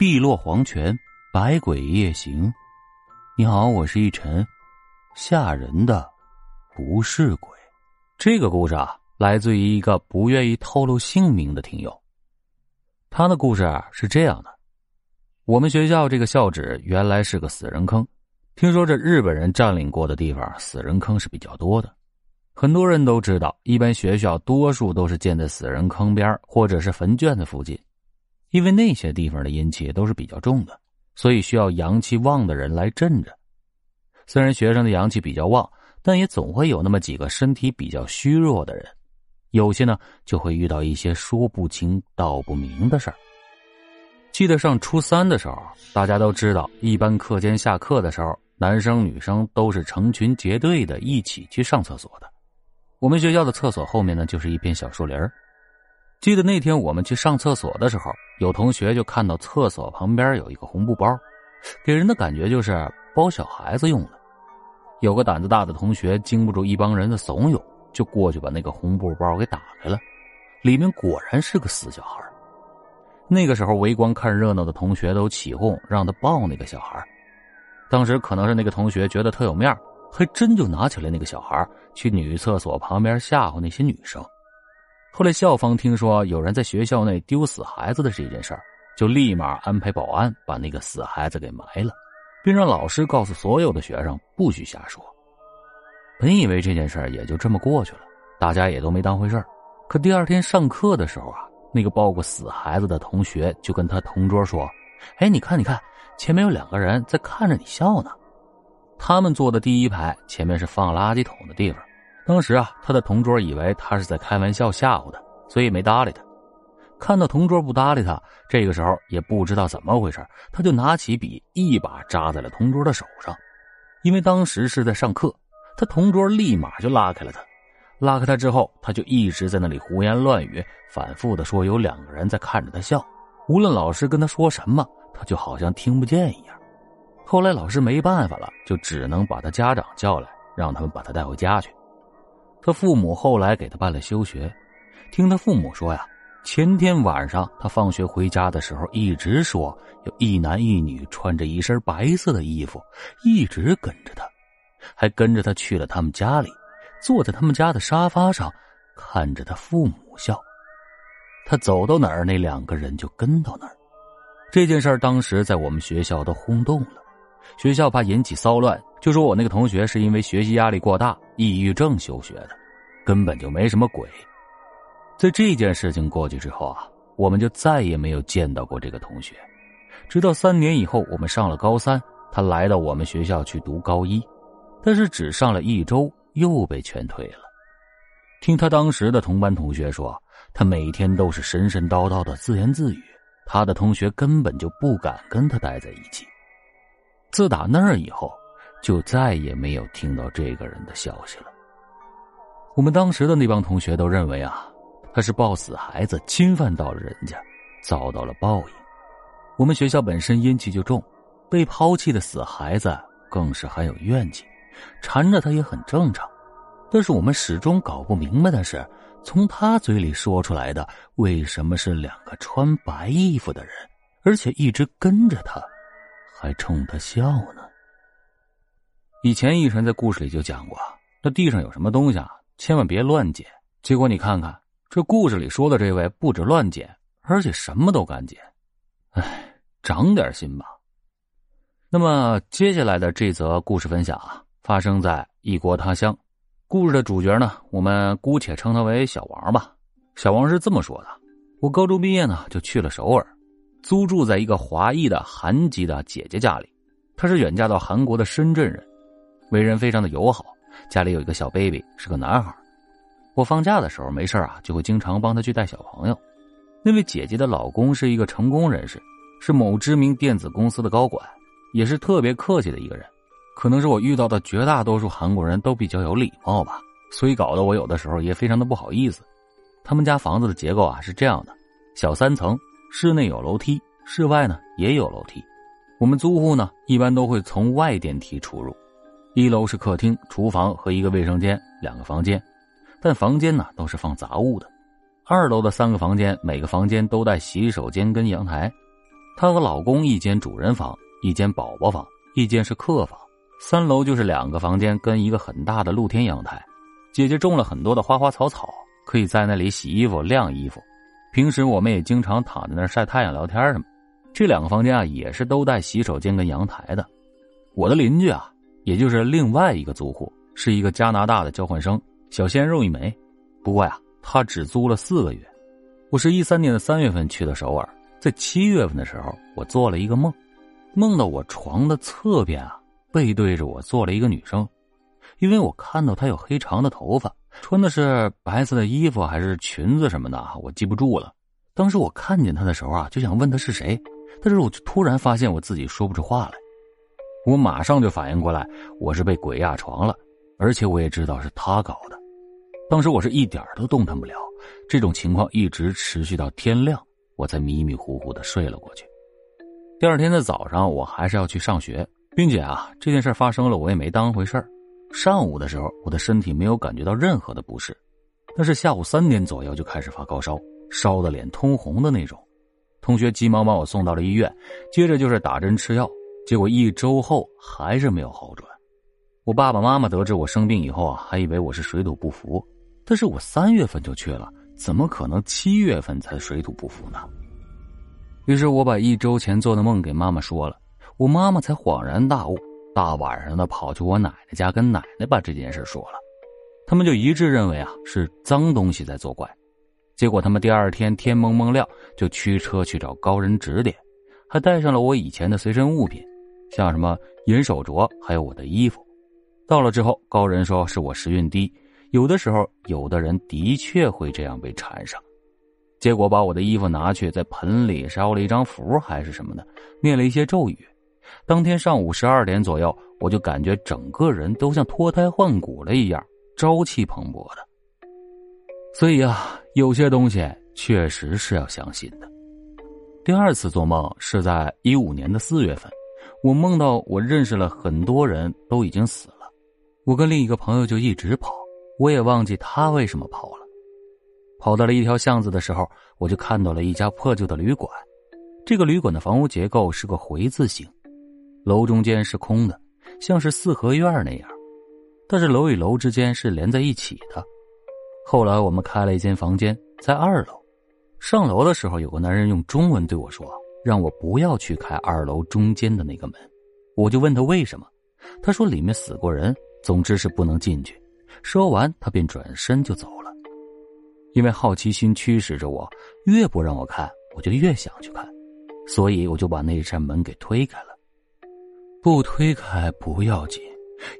碧落黄泉，百鬼夜行。你好，我是一晨。吓人的不是鬼。这个故事啊，来自于一个不愿意透露姓名的听友。他的故事啊是这样的：我们学校这个校址原来是个死人坑，听说这日本人占领过的地方，死人坑是比较多的。很多人都知道，一般学校多数都是建在死人坑边或者是坟圈的附近，因为那些地方的阴气都是比较重的，所以需要阳气旺的人来镇着。虽然学生的阳气比较旺，但也总会有那么几个身体比较虚弱的人，有些呢就会遇到一些说不清道不明的事儿。记得上初三的时候，大家都知道，一般课间下课的时候，男生女生都是成群结队的一起去上厕所的。我们学校的厕所后面呢，就是一片小树林记得那天我们去上厕所的时候，有同学就看到厕所旁边有一个红布包，给人的感觉就是包小孩子用的。有个胆子大的同学经不住一帮人的怂恿，就过去把那个红布包给打开了，里面果然是个死小孩。那个时候围观看热闹的同学都起哄让他抱那个小孩。当时可能是那个同学觉得特有面还真就拿起来那个小孩去女厕所旁边吓唬那些女生。后来校方听说有人在学校内丢死孩子的这件事儿，就立马安排保安把那个死孩子给埋了，并让老师告诉所有的学生不许瞎说。本以为这件事儿也就这么过去了，大家也都没当回事儿。可第二天上课的时候啊，那个抱过死孩子的同学就跟他同桌说：“哎，你看，你看，前面有两个人在看着你笑呢。”他们坐的第一排，前面是放垃圾桶的地方。当时啊，他的同桌以为他是在开玩笑吓唬他，所以没搭理他。看到同桌不搭理他，这个时候也不知道怎么回事，他就拿起笔一把扎在了同桌的手上。因为当时是在上课，他同桌立马就拉开了他。拉开他之后，他就一直在那里胡言乱语，反复的说有两个人在看着他笑。无论老师跟他说什么，他就好像听不见一样。后来老师没办法了，就只能把他家长叫来，让他们把他带回家去。他父母后来给他办了休学。听他父母说呀，前天晚上他放学回家的时候，一直说有一男一女穿着一身白色的衣服，一直跟着他，还跟着他去了他们家里，坐在他们家的沙发上，看着他父母笑。他走到哪儿，那两个人就跟到哪儿。这件事当时在我们学校都轰动了。学校怕引起骚乱，就说我那个同学是因为学习压力过大、抑郁症休学的，根本就没什么鬼。在这件事情过去之后啊，我们就再也没有见到过这个同学。直到三年以后，我们上了高三，他来到我们学校去读高一，但是只上了一周又被劝退了。听他当时的同班同学说，他每天都是神神叨叨的自言自语，他的同学根本就不敢跟他待在一起。自打那儿以后，就再也没有听到这个人的消息了。我们当时的那帮同学都认为啊，他是抱死孩子侵犯到了人家，遭到了报应。我们学校本身阴气就重，被抛弃的死孩子更是很有怨气，缠着他也很正常。但是我们始终搞不明白的是，从他嘴里说出来的为什么是两个穿白衣服的人，而且一直跟着他。还冲他笑呢。以前一晨在故事里就讲过，那地上有什么东西啊，千万别乱捡。结果你看看，这故事里说的这位不止乱捡，而且什么都敢捡。哎，长点心吧。那么接下来的这则故事分享啊，发生在异国他乡。故事的主角呢，我们姑且称他为小王吧。小王是这么说的：我高中毕业呢，就去了首尔。租住在一个华裔的韩籍的姐姐家里，她是远嫁到韩国的深圳人，为人非常的友好，家里有一个小 baby，是个男孩。我放假的时候没事啊，就会经常帮他去带小朋友。那位姐姐的老公是一个成功人士，是某知名电子公司的高管，也是特别客气的一个人。可能是我遇到的绝大多数韩国人都比较有礼貌吧，所以搞得我有的时候也非常的不好意思。他们家房子的结构啊是这样的，小三层。室内有楼梯，室外呢也有楼梯。我们租户呢一般都会从外电梯出入。一楼是客厅、厨房和一个卫生间，两个房间，但房间呢都是放杂物的。二楼的三个房间，每个房间都带洗手间跟阳台。她和老公一间主人房，一间宝宝房，一间是客房，三楼就是两个房间跟一个很大的露天阳台。姐姐种了很多的花花草草，可以在那里洗衣服、晾衣服。平时我们也经常躺在那儿晒太阳、聊天什么。这两个房间啊，也是都带洗手间跟阳台的。我的邻居啊，也就是另外一个租户，是一个加拿大的交换生，小鲜肉一枚。不过呀，他只租了四个月。我是一三年的三月份去的首尔，在七月份的时候，我做了一个梦，梦到我床的侧边啊，背对着我坐了一个女生。因为我看到她有黑长的头发，穿的是白色的衣服还是裙子什么的，我记不住了。当时我看见她的时候啊，就想问她是谁，但是我就突然发现我自己说不出话来。我马上就反应过来，我是被鬼压床了，而且我也知道是他搞的。当时我是一点都动弹不了，这种情况一直持续到天亮，我才迷迷糊糊的睡了过去。第二天的早上，我还是要去上学，并且啊，这件事发生了，我也没当回事儿。上午的时候，我的身体没有感觉到任何的不适，但是下午三点左右就开始发高烧，烧的脸通红的那种。同学急忙把我送到了医院，接着就是打针吃药。结果一周后还是没有好转，我爸爸妈妈得知我生病以后啊，还以为我是水土不服，但是我三月份就去了，怎么可能七月份才水土不服呢？于是我把一周前做的梦给妈妈说了，我妈妈才恍然大悟，大晚上的跑去我奶奶家跟奶奶把这件事说了，他们就一致认为啊是脏东西在作怪，结果他们第二天天蒙蒙亮就驱车去找高人指点，还带上了我以前的随身物品。像什么银手镯，还有我的衣服，到了之后，高人说是我时运低，有的时候有的人的确会这样被缠上。结果把我的衣服拿去，在盆里烧了一张符，还是什么的，念了一些咒语。当天上午十二点左右，我就感觉整个人都像脱胎换骨了一样，朝气蓬勃的。所以啊，有些东西确实是要相信的。第二次做梦是在一五年的四月份。我梦到我认识了很多人都已经死了，我跟另一个朋友就一直跑，我也忘记他为什么跑了。跑到了一条巷子的时候，我就看到了一家破旧的旅馆。这个旅馆的房屋结构是个回字形，楼中间是空的，像是四合院那样，但是楼与楼之间是连在一起的。后来我们开了一间房间在二楼，上楼的时候有个男人用中文对我说。让我不要去开二楼中间的那个门，我就问他为什么，他说里面死过人，总之是不能进去。说完，他便转身就走了。因为好奇心驱使着我，越不让我看，我就越想去看，所以我就把那扇门给推开了。不推开不要紧，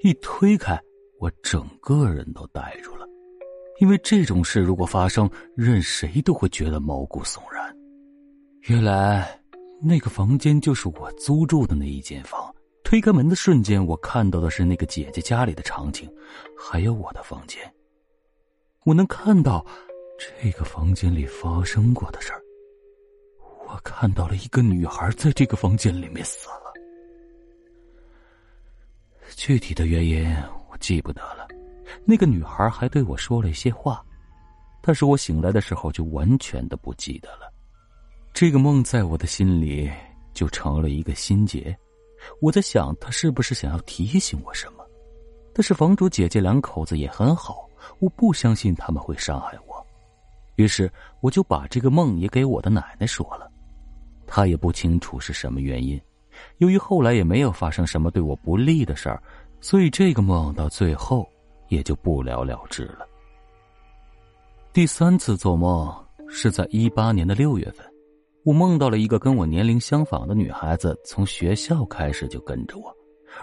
一推开，我整个人都呆住了，因为这种事如果发生，任谁都会觉得毛骨悚然。原来。那个房间就是我租住的那一间房。推开门的瞬间，我看到的是那个姐姐家里的场景，还有我的房间。我能看到这个房间里发生过的事儿。我看到了一个女孩在这个房间里面死了。具体的原因我记不得了。那个女孩还对我说了一些话，但是我醒来的时候就完全的不记得了。这个梦在我的心里就成了一个心结，我在想他是不是想要提醒我什么？但是房主姐姐两口子也很好，我不相信他们会伤害我，于是我就把这个梦也给我的奶奶说了，她也不清楚是什么原因。由于后来也没有发生什么对我不利的事儿，所以这个梦到最后也就不了了之了。第三次做梦是在一八年的六月份。我梦到了一个跟我年龄相仿的女孩子，从学校开始就跟着我，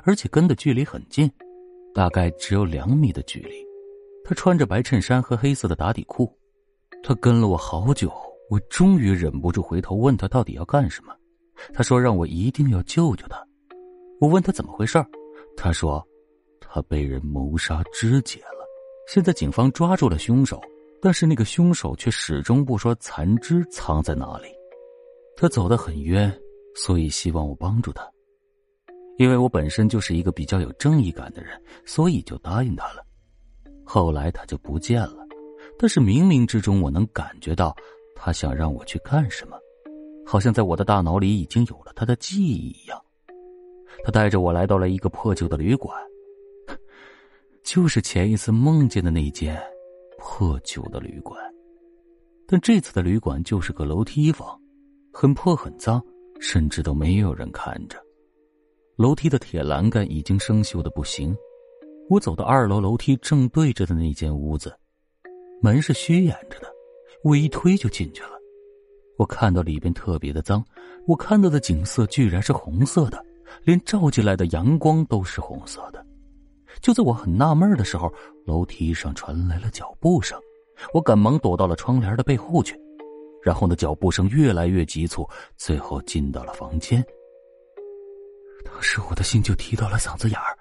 而且跟的距离很近，大概只有两米的距离。她穿着白衬衫和黑色的打底裤，她跟了我好久，我终于忍不住回头问她到底要干什么。她说让我一定要救救她。我问她怎么回事她说她被人谋杀肢解了，现在警方抓住了凶手，但是那个凶手却始终不说残肢藏在哪里。他走得很冤，所以希望我帮助他。因为我本身就是一个比较有正义感的人，所以就答应他了。后来他就不见了，但是冥冥之中我能感觉到他想让我去干什么。好像在我的大脑里已经有了他的记忆一样。他带着我来到了一个破旧的旅馆，就是前一次梦见的那间破旧的旅馆，但这次的旅馆就是个楼梯房，很破很脏，甚至都没有人看着。楼梯的铁栏杆已经生锈的不行。我走到二楼楼梯正对着的那间屋子，门是虚掩着的，我一推就进去了。我看到里边特别的脏，我看到的景色居然是红色的，连照进来的阳光都是红色的。就在我很纳闷的时候，楼梯上传来了脚步声，我赶忙躲到了窗帘的背后去。然后呢，脚步声越来越急促，最后进到了房间。当时我的心就提到了嗓子眼儿。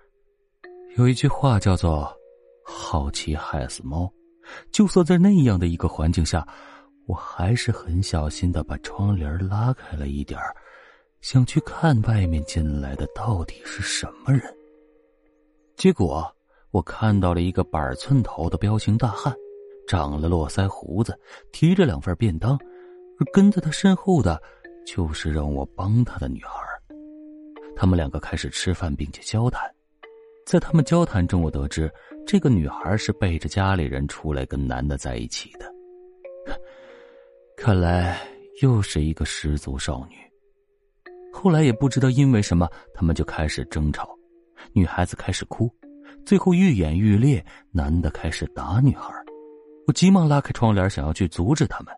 有一句话叫做“好奇害死猫”，就算在那样的一个环境下，我还是很小心的把窗帘拉开了一点想去看外面进来的到底是什么人。结果我看到了一个板寸头的彪形大汉，长了络腮胡子，提着两份便当，而跟在他身后的，就是让我帮他的女孩。他们两个开始吃饭，并且交谈。在他们交谈中，我得知这个女孩是背着家里人出来跟男的在一起的。看来又是一个失足少女。后来也不知道因为什么，他们就开始争吵，女孩子开始哭，最后愈演愈烈，男的开始打女孩。我急忙拉开窗帘，想要去阻止他们，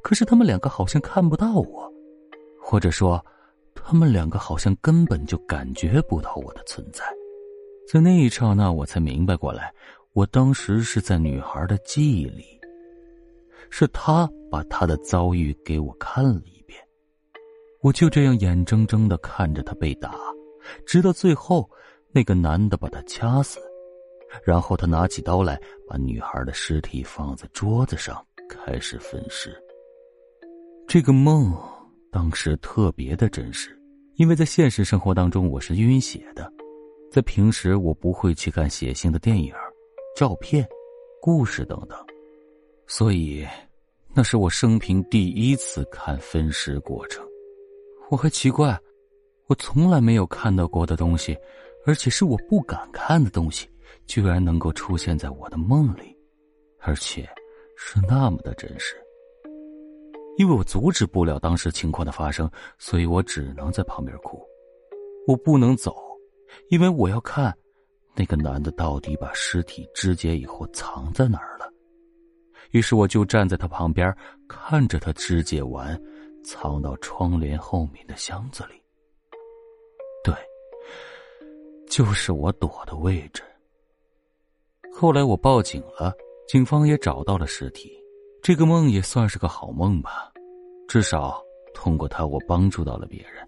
可是他们两个好像看不到我，或者说，他们两个好像根本就感觉不到我的存在。在那一刹那，我才明白过来，我当时是在女孩的记忆里，是她把她的遭遇给我看了一遍。我就这样眼睁睁的看着她被打，直到最后那个男的把她掐死，然后他拿起刀来，把女孩的尸体放在桌子上，开始分尸。这个梦当时特别的真实，因为在现实生活当中我是晕血的。在平时，我不会去看血腥的电影、照片、故事等等，所以那是我生平第一次看分尸过程。我还奇怪，我从来没有看到过的东西，而且是我不敢看的东西，居然能够出现在我的梦里，而且是那么的真实。因为我阻止不了当时情况的发生，所以我只能在旁边哭，我不能走。因为我要看，那个男的到底把尸体肢解以后藏在哪儿了。于是我就站在他旁边，看着他肢解完，藏到窗帘后面的箱子里。对，就是我躲的位置。后来我报警了，警方也找到了尸体。这个梦也算是个好梦吧，至少通过他，我帮助到了别人。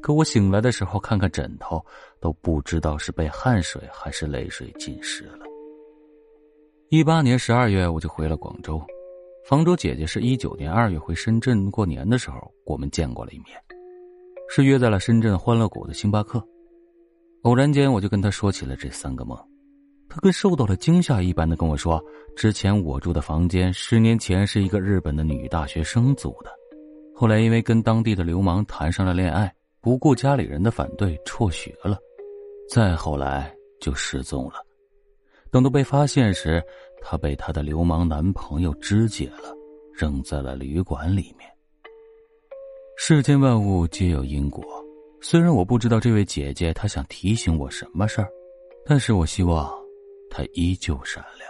可我醒来的时候，看看枕头，都不知道是被汗水还是泪水浸湿了。一八年十二月，我就回了广州。房主姐姐是一九年二月回深圳过年的时候，我们见过了一面，是约在了深圳欢乐谷的星巴克。偶然间，我就跟她说起了这三个梦，他跟受到了惊吓一般的跟我说，之前我住的房间十年前是一个日本的女大学生租的，后来因为跟当地的流氓谈上了恋爱。不顾家里人的反对，辍学了，再后来就失踪了。等到被发现时，她被她的流氓男朋友肢解了，扔在了旅馆里面。世间万物皆有因果，虽然我不知道这位姐姐她想提醒我什么事儿，但是我希望他依旧善良。